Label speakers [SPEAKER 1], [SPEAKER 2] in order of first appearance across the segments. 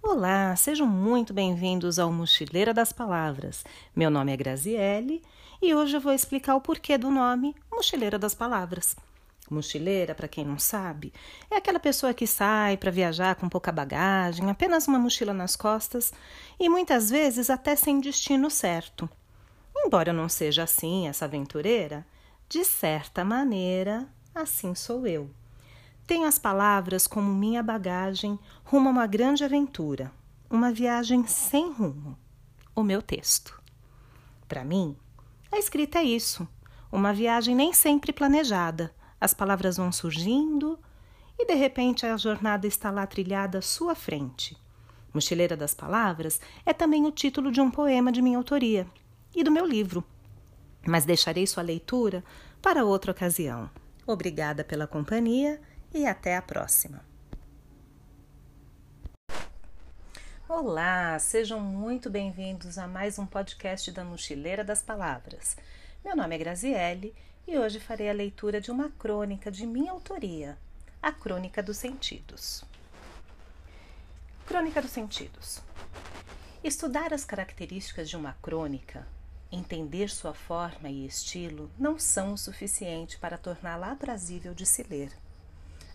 [SPEAKER 1] Olá, sejam muito bem-vindos ao Mochileira das Palavras. Meu nome é Graziele e hoje eu vou explicar o porquê do nome Mochileira das Palavras. Mochileira, para quem não sabe, é aquela pessoa que sai para viajar com pouca bagagem, apenas uma mochila nas costas e muitas vezes até sem destino certo. Embora eu não seja assim, essa aventureira, de certa maneira, assim sou eu. Tenho as palavras como minha bagagem rumo a uma grande aventura, uma viagem sem rumo. O meu texto. Para mim, a escrita é isso, uma viagem nem sempre planejada. As palavras vão surgindo e de repente a jornada está lá trilhada à sua frente. Mochileira das Palavras é também o título de um poema de minha autoria e do meu livro, mas deixarei sua leitura para outra ocasião. Obrigada pela companhia e até a próxima. Olá, sejam muito bem-vindos a mais um podcast da Mochileira das Palavras. Meu nome é Graziele e hoje farei a leitura de uma crônica de minha autoria, a Crônica dos Sentidos. Crônica dos Sentidos. Estudar as características de uma crônica, entender sua forma e estilo não são o suficiente para torná-la aprazível de se ler.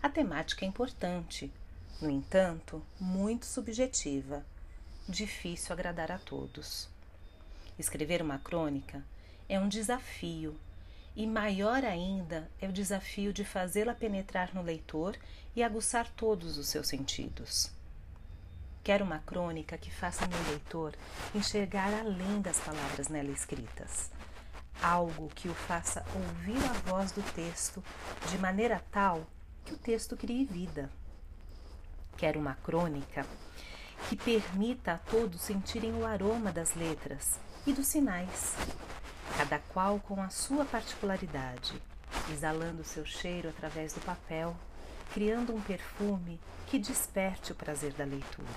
[SPEAKER 1] A temática é importante, no entanto, muito subjetiva, difícil agradar a todos. Escrever uma crônica é um desafio, e maior ainda é o desafio de fazê-la penetrar no leitor e aguçar todos os seus sentidos. Quero uma crônica que faça meu leitor enxergar além das palavras nela escritas, algo que o faça ouvir a voz do texto de maneira tal que o texto crie vida. Quero uma crônica que permita a todos sentirem o aroma das letras e dos sinais, cada qual com a sua particularidade, exalando seu cheiro através do papel, criando um perfume que desperte o prazer da leitura.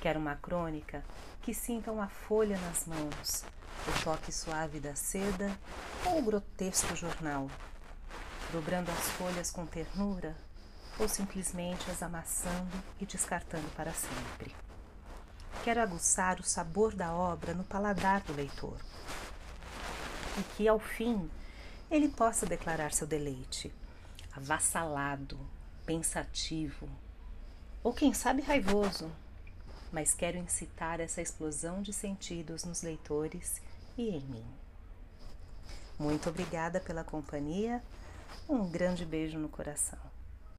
[SPEAKER 1] Quero uma crônica que sintam a folha nas mãos, o toque suave da seda ou o grotesco jornal, dobrando as folhas com ternura ou simplesmente as amassando e descartando para sempre. Quero aguçar o sabor da obra no paladar do leitor e que, ao fim, ele possa declarar seu deleite, avassalado, pensativo ou, quem sabe, raivoso. Mas quero incitar essa explosão de sentidos nos leitores e em mim. Muito obrigada pela companhia um grande beijo no coração.